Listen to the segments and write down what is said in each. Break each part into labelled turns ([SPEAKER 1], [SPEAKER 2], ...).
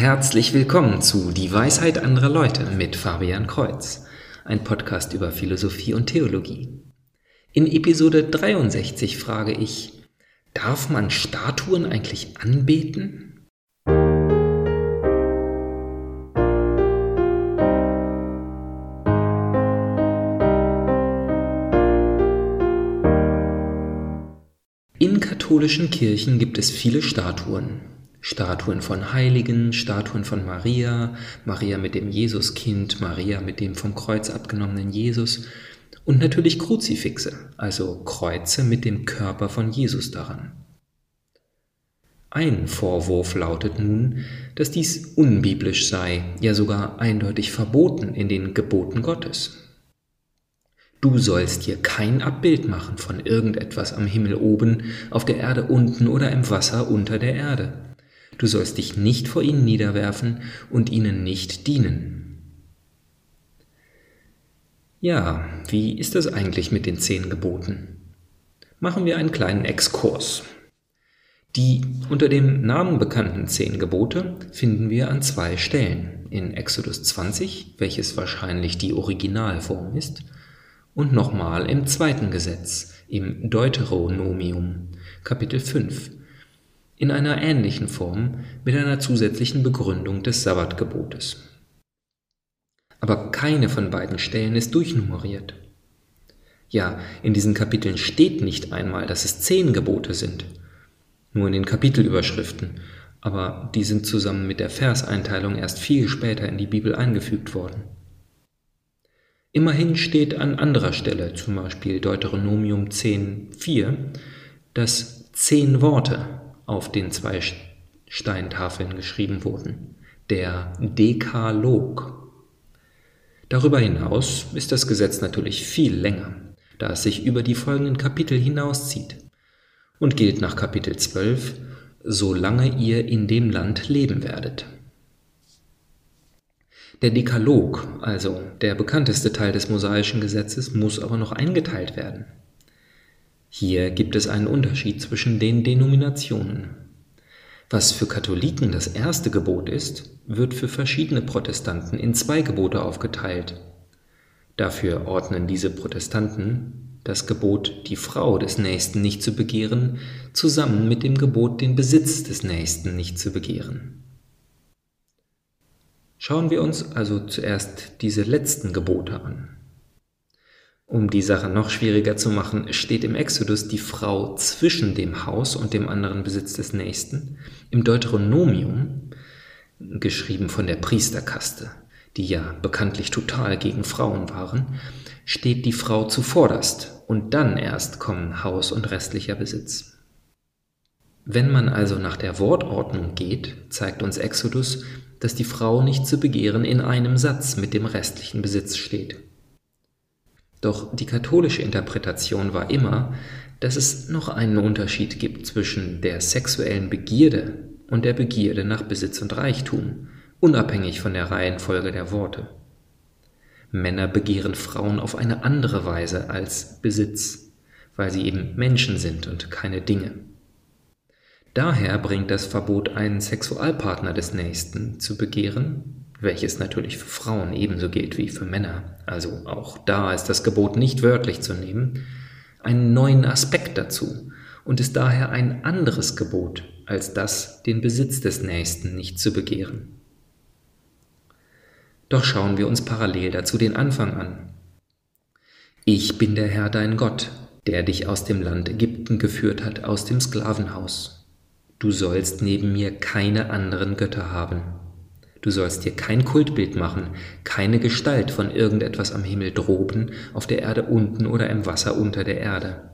[SPEAKER 1] Herzlich willkommen zu Die Weisheit anderer Leute mit Fabian Kreuz, ein Podcast über Philosophie und Theologie. In Episode 63 frage ich, darf man Statuen eigentlich anbeten? In katholischen Kirchen gibt es viele Statuen. Statuen von Heiligen, Statuen von Maria, Maria mit dem Jesuskind, Maria mit dem vom Kreuz abgenommenen Jesus und natürlich Kruzifixe, also Kreuze mit dem Körper von Jesus daran. Ein Vorwurf lautet nun, dass dies unbiblisch sei, ja sogar eindeutig verboten in den Geboten Gottes. Du sollst dir kein Abbild machen von irgendetwas am Himmel oben, auf der Erde unten oder im Wasser unter der Erde. Du sollst dich nicht vor ihnen niederwerfen und ihnen nicht dienen. Ja, wie ist das eigentlich mit den zehn Geboten? Machen wir einen kleinen Exkurs. Die unter dem Namen bekannten zehn Gebote finden wir an zwei Stellen. In Exodus 20, welches wahrscheinlich die Originalform ist, und nochmal im zweiten Gesetz, im Deuteronomium, Kapitel 5, in einer ähnlichen Form mit einer zusätzlichen Begründung des Sabbatgebotes. Aber keine von beiden Stellen ist durchnummeriert. Ja, in diesen Kapiteln steht nicht einmal, dass es zehn Gebote sind, nur in den Kapitelüberschriften, aber die sind zusammen mit der Verseinteilung erst viel später in die Bibel eingefügt worden. Immerhin steht an anderer Stelle, zum Beispiel Deuteronomium 10.4, dass zehn Worte auf den zwei Steintafeln geschrieben wurden, der Dekalog. Darüber hinaus ist das Gesetz natürlich viel länger, da es sich über die folgenden Kapitel hinauszieht und gilt nach Kapitel 12, solange ihr in dem Land leben werdet. Der Dekalog, also der bekannteste Teil des mosaischen Gesetzes, muss aber noch eingeteilt werden. Hier gibt es einen Unterschied zwischen den Denominationen. Was für Katholiken das erste Gebot ist, wird für verschiedene Protestanten in zwei Gebote aufgeteilt. Dafür ordnen diese Protestanten das Gebot, die Frau des Nächsten nicht zu begehren, zusammen mit dem Gebot, den Besitz des Nächsten nicht zu begehren. Schauen wir uns also zuerst diese letzten Gebote an. Um die Sache noch schwieriger zu machen, steht im Exodus die Frau zwischen dem Haus und dem anderen Besitz des Nächsten. Im Deuteronomium, geschrieben von der Priesterkaste, die ja bekanntlich total gegen Frauen waren, steht die Frau zuvorderst und dann erst kommen Haus und restlicher Besitz. Wenn man also nach der Wortordnung geht, zeigt uns Exodus, dass die Frau nicht zu begehren in einem Satz mit dem restlichen Besitz steht. Doch die katholische Interpretation war immer, dass es noch einen Unterschied gibt zwischen der sexuellen Begierde und der Begierde nach Besitz und Reichtum, unabhängig von der Reihenfolge der Worte. Männer begehren Frauen auf eine andere Weise als Besitz, weil sie eben Menschen sind und keine Dinge. Daher bringt das Verbot, einen Sexualpartner des Nächsten zu begehren, welches natürlich für Frauen ebenso gilt wie für Männer, also auch da ist das Gebot nicht wörtlich zu nehmen, einen neuen Aspekt dazu und ist daher ein anderes Gebot als das, den Besitz des Nächsten nicht zu begehren. Doch schauen wir uns parallel dazu den Anfang an. Ich bin der Herr dein Gott, der dich aus dem Land Ägypten geführt hat, aus dem Sklavenhaus. Du sollst neben mir keine anderen Götter haben. Du sollst dir kein Kultbild machen, keine Gestalt von irgendetwas am Himmel droben, auf der Erde unten oder im Wasser unter der Erde.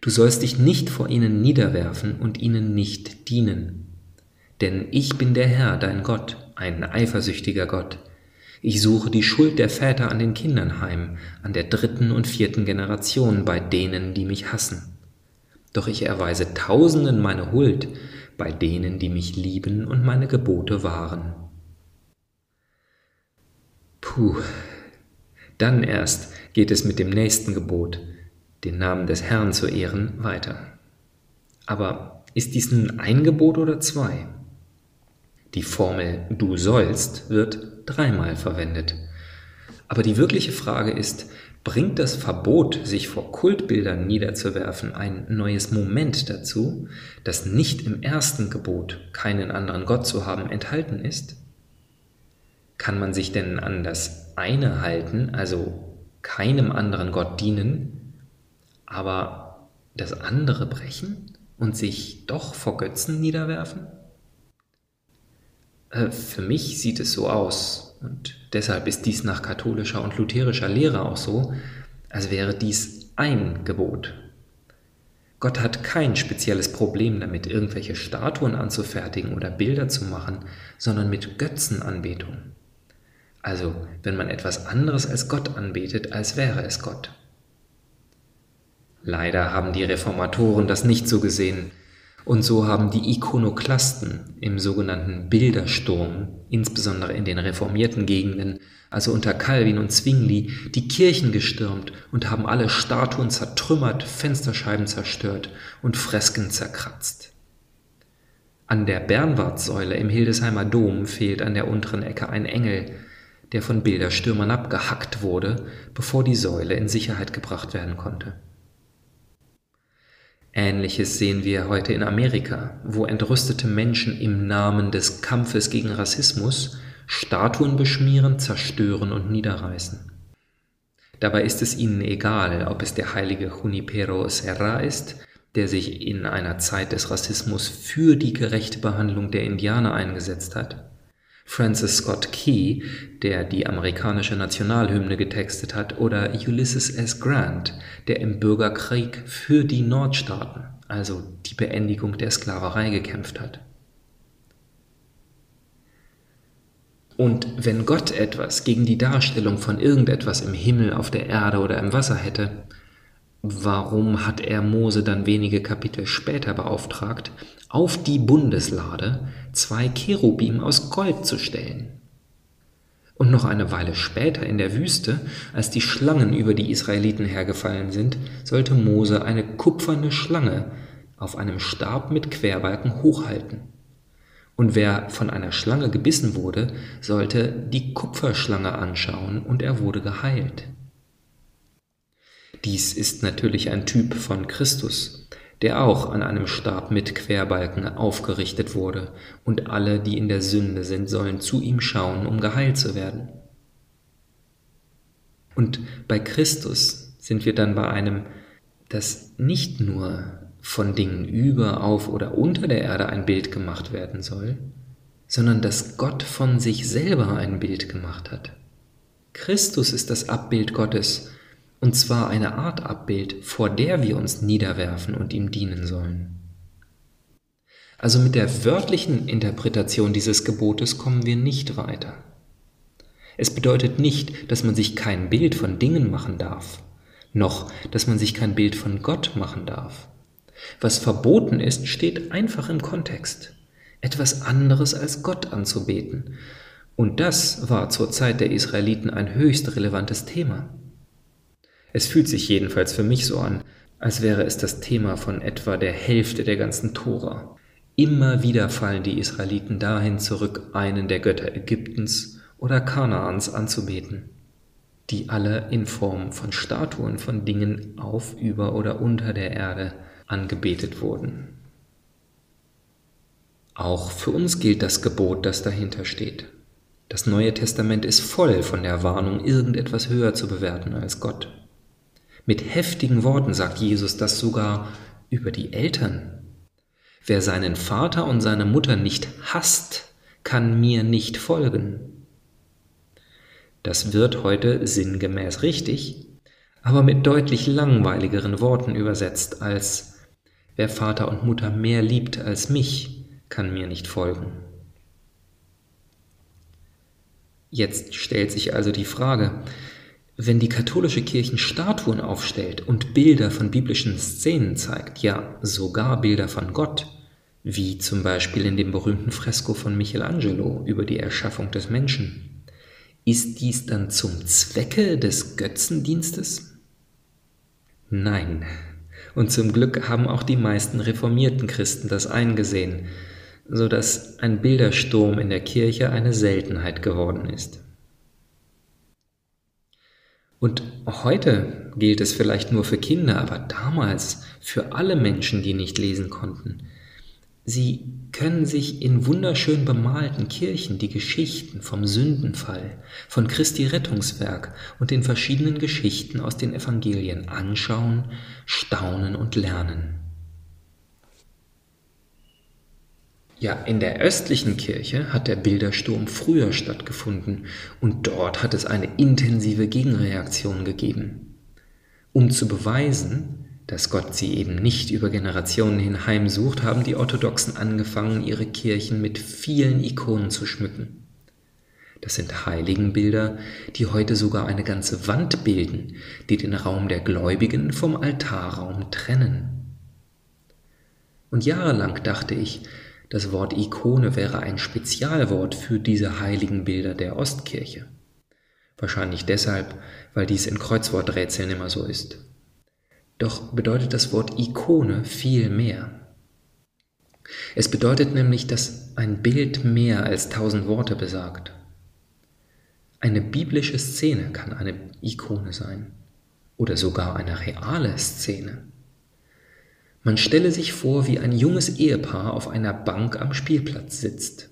[SPEAKER 1] Du sollst dich nicht vor ihnen niederwerfen und ihnen nicht dienen. Denn ich bin der Herr, dein Gott, ein eifersüchtiger Gott. Ich suche die Schuld der Väter an den Kindern heim, an der dritten und vierten Generation bei denen, die mich hassen. Doch ich erweise Tausenden meine Huld bei denen, die mich lieben und meine Gebote wahren. Puh, dann erst geht es mit dem nächsten Gebot, den Namen des Herrn zu ehren, weiter. Aber ist dies nun ein Gebot oder zwei? Die Formel du sollst wird dreimal verwendet. Aber die wirkliche Frage ist, bringt das Verbot, sich vor Kultbildern niederzuwerfen, ein neues Moment dazu, das nicht im ersten Gebot, keinen anderen Gott zu haben, enthalten ist? Kann man sich denn an das eine halten, also keinem anderen Gott dienen, aber das andere brechen und sich doch vor Götzen niederwerfen? Äh, für mich sieht es so aus, und deshalb ist dies nach katholischer und lutherischer Lehre auch so, als wäre dies ein Gebot. Gott hat kein spezielles Problem damit, irgendwelche Statuen anzufertigen oder Bilder zu machen, sondern mit Götzenanbetung. Also, wenn man etwas anderes als Gott anbetet, als wäre es Gott. Leider haben die Reformatoren das nicht so gesehen, und so haben die Ikonoklasten im sogenannten Bildersturm, insbesondere in den reformierten Gegenden, also unter Calvin und Zwingli, die Kirchen gestürmt und haben alle Statuen zertrümmert, Fensterscheiben zerstört und Fresken zerkratzt. An der Bernwardsäule im Hildesheimer Dom fehlt an der unteren Ecke ein Engel, der von Bilderstürmern abgehackt wurde, bevor die Säule in Sicherheit gebracht werden konnte. Ähnliches sehen wir heute in Amerika, wo entrüstete Menschen im Namen des Kampfes gegen Rassismus Statuen beschmieren, zerstören und niederreißen. Dabei ist es ihnen egal, ob es der heilige Junipero Serra ist, der sich in einer Zeit des Rassismus für die gerechte Behandlung der Indianer eingesetzt hat, Francis Scott Key, der die amerikanische Nationalhymne getextet hat, oder Ulysses S. Grant, der im Bürgerkrieg für die Nordstaaten, also die Beendigung der Sklaverei, gekämpft hat. Und wenn Gott etwas gegen die Darstellung von irgendetwas im Himmel, auf der Erde oder im Wasser hätte, warum hat er Mose dann wenige Kapitel später beauftragt, auf die Bundeslade zwei Cherubim aus Gold zu stellen? Und noch eine Weile später in der Wüste, als die Schlangen über die Israeliten hergefallen sind, sollte Mose eine kupferne Schlange auf einem Stab mit Querbalken hochhalten. Und wer von einer Schlange gebissen wurde, sollte die Kupferschlange anschauen und er wurde geheilt. Dies ist natürlich ein Typ von Christus, der auch an einem Stab mit Querbalken aufgerichtet wurde, und alle, die in der Sünde sind, sollen zu ihm schauen, um geheilt zu werden. Und bei Christus sind wir dann bei einem, das nicht nur von Dingen über, auf oder unter der Erde ein Bild gemacht werden soll, sondern dass Gott von sich selber ein Bild gemacht hat. Christus ist das Abbild Gottes, und zwar eine Art Abbild, vor der wir uns niederwerfen und ihm dienen sollen. Also mit der wörtlichen Interpretation dieses Gebotes kommen wir nicht weiter. Es bedeutet nicht, dass man sich kein Bild von Dingen machen darf, noch dass man sich kein Bild von Gott machen darf. Was verboten ist, steht einfach im Kontext. Etwas anderes als Gott anzubeten. Und das war zur Zeit der Israeliten ein höchst relevantes Thema. Es fühlt sich jedenfalls für mich so an, als wäre es das Thema von etwa der Hälfte der ganzen Tora. Immer wieder fallen die Israeliten dahin zurück, einen der Götter Ägyptens oder Kanaans anzubeten, die alle in Form von Statuen von Dingen auf, über oder unter der Erde angebetet wurden. Auch für uns gilt das Gebot, das dahinter steht. Das Neue Testament ist voll von der Warnung, irgendetwas höher zu bewerten als Gott. Mit heftigen Worten sagt Jesus das sogar über die Eltern. Wer seinen Vater und seine Mutter nicht hasst, kann mir nicht folgen. Das wird heute sinngemäß richtig, aber mit deutlich langweiligeren Worten übersetzt als Wer Vater und Mutter mehr liebt als mich, kann mir nicht folgen. Jetzt stellt sich also die Frage, wenn die katholische Kirche Statuen aufstellt und Bilder von biblischen Szenen zeigt, ja sogar Bilder von Gott, wie zum Beispiel in dem berühmten Fresko von Michelangelo über die Erschaffung des Menschen, ist dies dann zum Zwecke des Götzendienstes? Nein. Und zum Glück haben auch die meisten reformierten Christen das eingesehen, so dass ein Bildersturm in der Kirche eine Seltenheit geworden ist. Und heute gilt es vielleicht nur für Kinder, aber damals für alle Menschen, die nicht lesen konnten. Sie können sich in wunderschön bemalten Kirchen die Geschichten vom Sündenfall, von Christi Rettungswerk und den verschiedenen Geschichten aus den Evangelien anschauen, staunen und lernen. Ja, in der östlichen Kirche hat der Bildersturm früher stattgefunden und dort hat es eine intensive Gegenreaktion gegeben. Um zu beweisen, dass Gott sie eben nicht über Generationen hin heimsucht, haben die Orthodoxen angefangen, ihre Kirchen mit vielen Ikonen zu schmücken. Das sind Heiligenbilder, die heute sogar eine ganze Wand bilden, die den Raum der Gläubigen vom Altarraum trennen. Und jahrelang dachte ich, das Wort Ikone wäre ein Spezialwort für diese heiligen Bilder der Ostkirche. Wahrscheinlich deshalb, weil dies in Kreuzworträtseln immer so ist. Doch bedeutet das Wort Ikone viel mehr. Es bedeutet nämlich, dass ein Bild mehr als tausend Worte besagt. Eine biblische Szene kann eine Ikone sein oder sogar eine reale Szene. Man stelle sich vor, wie ein junges Ehepaar auf einer Bank am Spielplatz sitzt.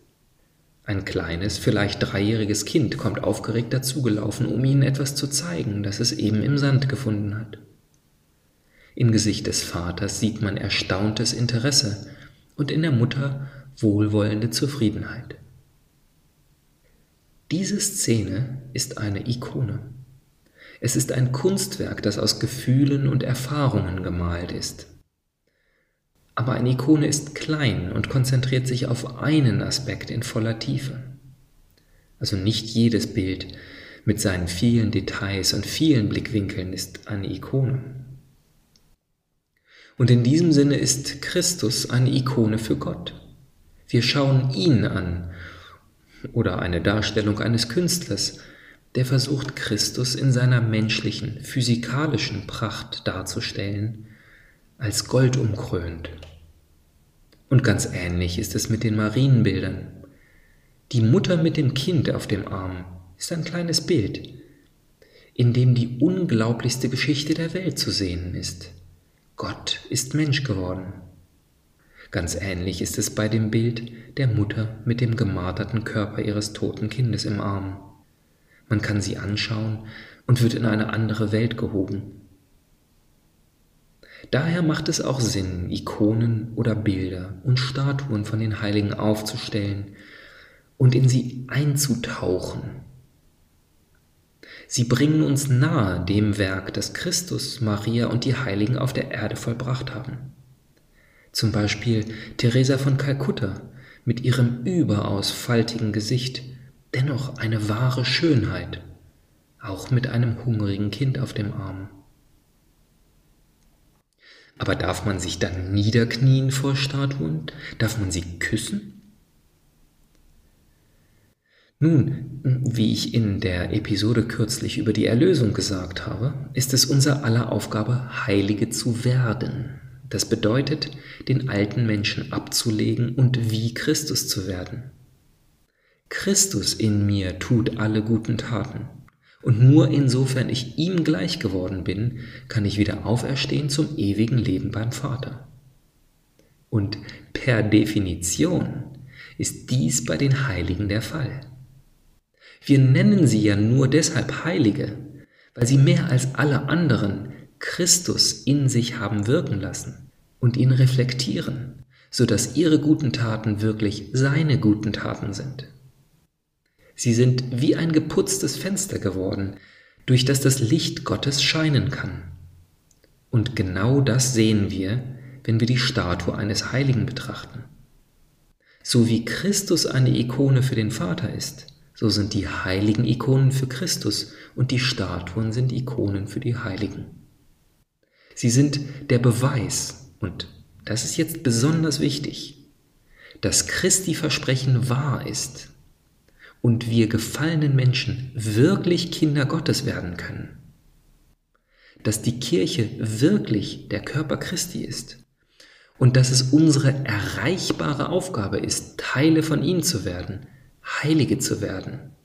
[SPEAKER 1] Ein kleines, vielleicht dreijähriges Kind kommt aufgeregt dazugelaufen, um ihnen etwas zu zeigen, das es eben im Sand gefunden hat. Im Gesicht des Vaters sieht man erstauntes Interesse und in der Mutter wohlwollende Zufriedenheit. Diese Szene ist eine Ikone. Es ist ein Kunstwerk, das aus Gefühlen und Erfahrungen gemalt ist. Aber eine Ikone ist klein und konzentriert sich auf einen Aspekt in voller Tiefe. Also nicht jedes Bild mit seinen vielen Details und vielen Blickwinkeln ist eine Ikone. Und in diesem Sinne ist Christus eine Ikone für Gott. Wir schauen ihn an oder eine Darstellung eines Künstlers, der versucht Christus in seiner menschlichen, physikalischen Pracht darzustellen, als Gold umkrönt. Und ganz ähnlich ist es mit den Marienbildern. Die Mutter mit dem Kind auf dem Arm ist ein kleines Bild, in dem die unglaublichste Geschichte der Welt zu sehen ist. Gott ist Mensch geworden. Ganz ähnlich ist es bei dem Bild der Mutter mit dem gemarterten Körper ihres toten Kindes im Arm. Man kann sie anschauen und wird in eine andere Welt gehoben. Daher macht es auch Sinn, Ikonen oder Bilder und Statuen von den Heiligen aufzustellen und in sie einzutauchen. Sie bringen uns nahe dem Werk, das Christus, Maria und die Heiligen auf der Erde vollbracht haben. Zum Beispiel Teresa von Kalkutta mit ihrem überaus faltigen Gesicht, dennoch eine wahre Schönheit, auch mit einem hungrigen Kind auf dem Arm. Aber darf man sich dann niederknien vor Statuen? Darf man sie küssen? Nun, wie ich in der Episode kürzlich über die Erlösung gesagt habe, ist es unser aller Aufgabe, Heilige zu werden. Das bedeutet, den alten Menschen abzulegen und wie Christus zu werden. Christus in mir tut alle guten Taten. Und nur insofern ich ihm gleich geworden bin, kann ich wieder auferstehen zum ewigen Leben beim Vater. Und per Definition ist dies bei den Heiligen der Fall. Wir nennen sie ja nur deshalb Heilige, weil sie mehr als alle anderen Christus in sich haben wirken lassen und ihn reflektieren, so dass ihre guten Taten wirklich seine guten Taten sind. Sie sind wie ein geputztes Fenster geworden, durch das das Licht Gottes scheinen kann. Und genau das sehen wir, wenn wir die Statue eines Heiligen betrachten. So wie Christus eine Ikone für den Vater ist, so sind die Heiligen Ikonen für Christus und die Statuen sind Ikonen für die Heiligen. Sie sind der Beweis, und das ist jetzt besonders wichtig, dass Christi Versprechen wahr ist und wir gefallenen Menschen wirklich Kinder Gottes werden können. Dass die Kirche wirklich der Körper Christi ist und dass es unsere erreichbare Aufgabe ist, Teile von ihm zu werden, Heilige zu werden.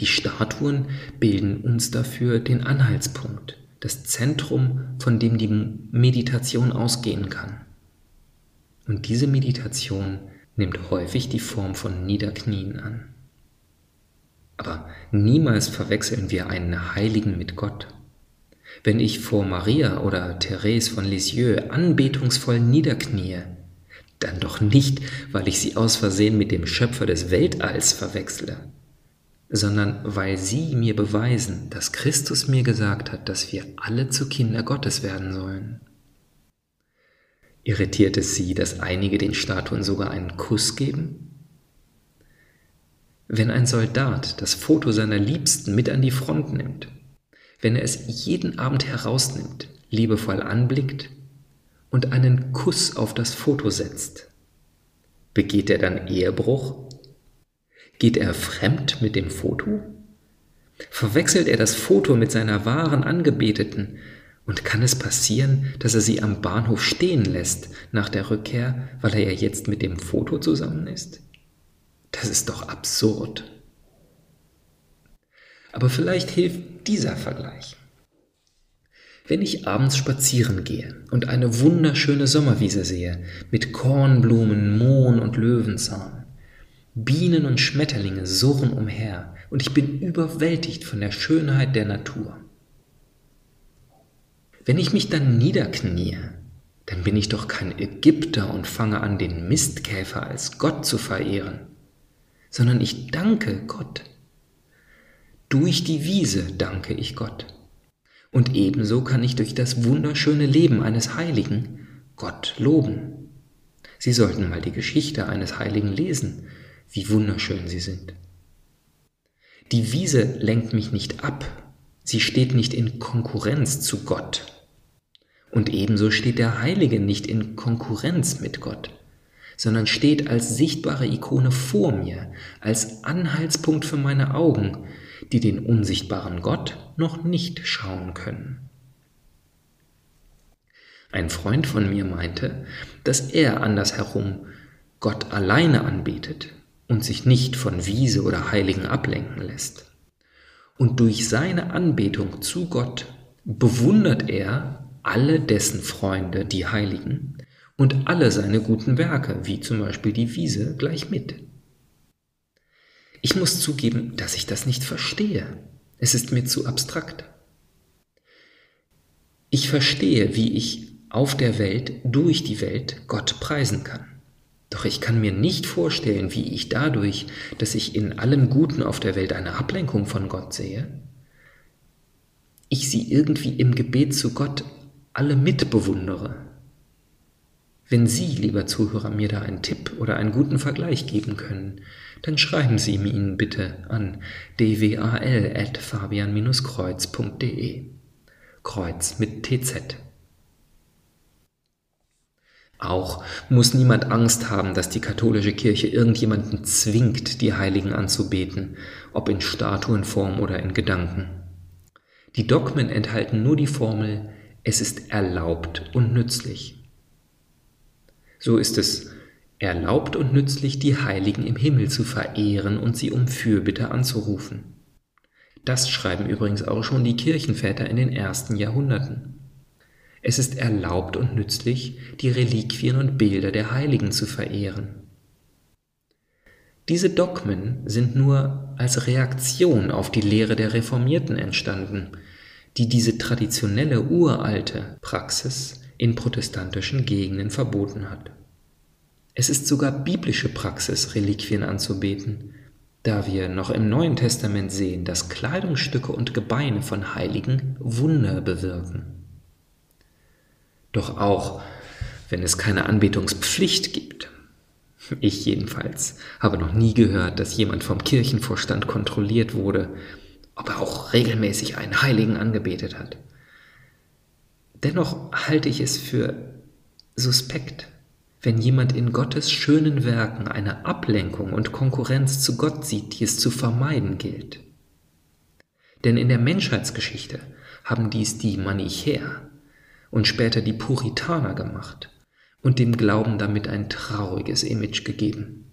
[SPEAKER 1] Die Statuen bilden uns dafür den Anhaltspunkt, das Zentrum, von dem die Meditation ausgehen kann. Und diese Meditation nimmt häufig die Form von Niederknien an. Aber niemals verwechseln wir einen Heiligen mit Gott. Wenn ich vor Maria oder Therese von Lisieux anbetungsvoll niederknie, dann doch nicht, weil ich sie aus Versehen mit dem Schöpfer des Weltalls verwechsle, sondern weil sie mir beweisen, dass Christus mir gesagt hat, dass wir alle zu Kinder Gottes werden sollen. Irritiert es sie, dass einige den Statuen sogar einen Kuss geben? Wenn ein Soldat das Foto seiner Liebsten mit an die Front nimmt, wenn er es jeden Abend herausnimmt, liebevoll anblickt und einen Kuss auf das Foto setzt, begeht er dann Ehebruch? Geht er fremd mit dem Foto? Verwechselt er das Foto mit seiner wahren Angebeteten? Und kann es passieren, dass er sie am Bahnhof stehen lässt nach der Rückkehr, weil er ja jetzt mit dem Foto zusammen ist? Das ist doch absurd. Aber vielleicht hilft dieser Vergleich. Wenn ich abends spazieren gehe und eine wunderschöne Sommerwiese sehe, mit Kornblumen, Mohn und Löwenzahn, Bienen und Schmetterlinge surren umher und ich bin überwältigt von der Schönheit der Natur. Wenn ich mich dann niederknie, dann bin ich doch kein Ägypter und fange an, den Mistkäfer als Gott zu verehren sondern ich danke Gott. Durch die Wiese danke ich Gott. Und ebenso kann ich durch das wunderschöne Leben eines Heiligen Gott loben. Sie sollten mal die Geschichte eines Heiligen lesen, wie wunderschön sie sind. Die Wiese lenkt mich nicht ab, sie steht nicht in Konkurrenz zu Gott. Und ebenso steht der Heilige nicht in Konkurrenz mit Gott sondern steht als sichtbare Ikone vor mir, als Anhaltspunkt für meine Augen, die den unsichtbaren Gott noch nicht schauen können. Ein Freund von mir meinte, dass er andersherum Gott alleine anbetet und sich nicht von Wiese oder Heiligen ablenken lässt. Und durch seine Anbetung zu Gott bewundert er alle dessen Freunde, die Heiligen, und alle seine guten Werke, wie zum Beispiel die Wiese, gleich mit. Ich muss zugeben, dass ich das nicht verstehe. Es ist mir zu abstrakt. Ich verstehe, wie ich auf der Welt, durch die Welt Gott preisen kann. Doch ich kann mir nicht vorstellen, wie ich dadurch, dass ich in allem Guten auf der Welt eine Ablenkung von Gott sehe, ich sie irgendwie im Gebet zu Gott alle mitbewundere. Wenn Sie, lieber Zuhörer, mir da einen Tipp oder einen guten Vergleich geben können, dann schreiben Sie ihn bitte an dwal.fabian-kreuz.de. Kreuz mit TZ. Auch muss niemand Angst haben, dass die katholische Kirche irgendjemanden zwingt, die Heiligen anzubeten, ob in Statuenform oder in Gedanken. Die Dogmen enthalten nur die Formel, es ist erlaubt und nützlich. So ist es erlaubt und nützlich, die Heiligen im Himmel zu verehren und sie um Fürbitte anzurufen. Das schreiben übrigens auch schon die Kirchenväter in den ersten Jahrhunderten. Es ist erlaubt und nützlich, die Reliquien und Bilder der Heiligen zu verehren. Diese Dogmen sind nur als Reaktion auf die Lehre der Reformierten entstanden, die diese traditionelle uralte Praxis in protestantischen Gegenden verboten hat. Es ist sogar biblische Praxis, Reliquien anzubeten, da wir noch im Neuen Testament sehen, dass Kleidungsstücke und Gebeine von Heiligen Wunder bewirken. Doch auch wenn es keine Anbetungspflicht gibt, ich jedenfalls habe noch nie gehört, dass jemand vom Kirchenvorstand kontrolliert wurde, ob er auch regelmäßig einen Heiligen angebetet hat. Dennoch halte ich es für suspekt, wenn jemand in Gottes schönen Werken eine Ablenkung und Konkurrenz zu Gott sieht, die es zu vermeiden gilt. Denn in der Menschheitsgeschichte haben dies die Manichäer und später die Puritaner gemacht und dem Glauben damit ein trauriges Image gegeben.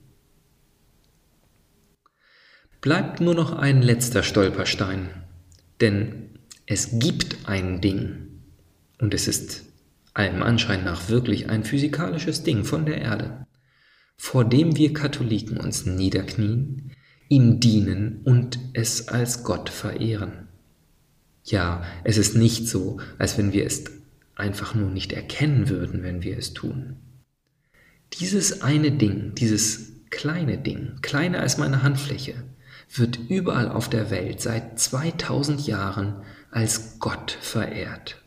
[SPEAKER 1] Bleibt nur noch ein letzter Stolperstein, denn es gibt ein Ding und es ist allem Anschein nach wirklich ein physikalisches Ding von der Erde, vor dem wir Katholiken uns niederknien, ihm dienen und es als Gott verehren. Ja, es ist nicht so, als wenn wir es einfach nur nicht erkennen würden, wenn wir es tun. Dieses eine Ding, dieses kleine Ding, kleiner als meine Handfläche, wird überall auf der Welt seit 2000 Jahren als Gott verehrt.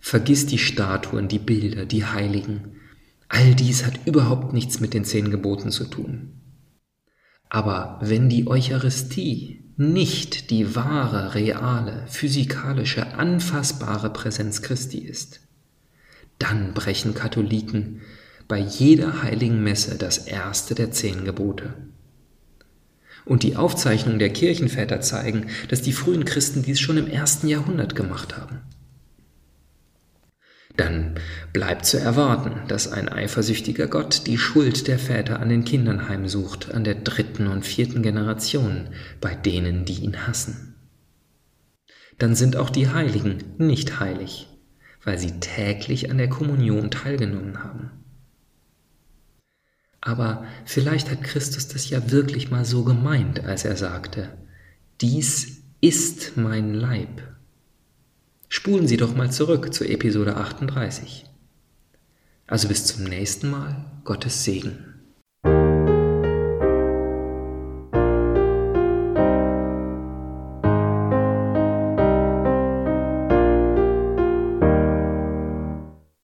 [SPEAKER 1] Vergiss die Statuen, die Bilder, die Heiligen. All dies hat überhaupt nichts mit den zehn Geboten zu tun. Aber wenn die Eucharistie nicht die wahre, reale, physikalische, anfassbare Präsenz Christi ist, dann brechen Katholiken bei jeder heiligen Messe das erste der zehn Gebote. Und die Aufzeichnungen der Kirchenväter zeigen, dass die frühen Christen dies schon im ersten Jahrhundert gemacht haben dann bleibt zu erwarten, dass ein eifersüchtiger Gott die Schuld der Väter an den Kindern heimsucht, an der dritten und vierten Generation, bei denen, die ihn hassen. Dann sind auch die Heiligen nicht heilig, weil sie täglich an der Kommunion teilgenommen haben. Aber vielleicht hat Christus das ja wirklich mal so gemeint, als er sagte, dies ist mein Leib Spulen Sie doch mal zurück zu Episode 38. Also bis zum nächsten Mal, Gottes Segen.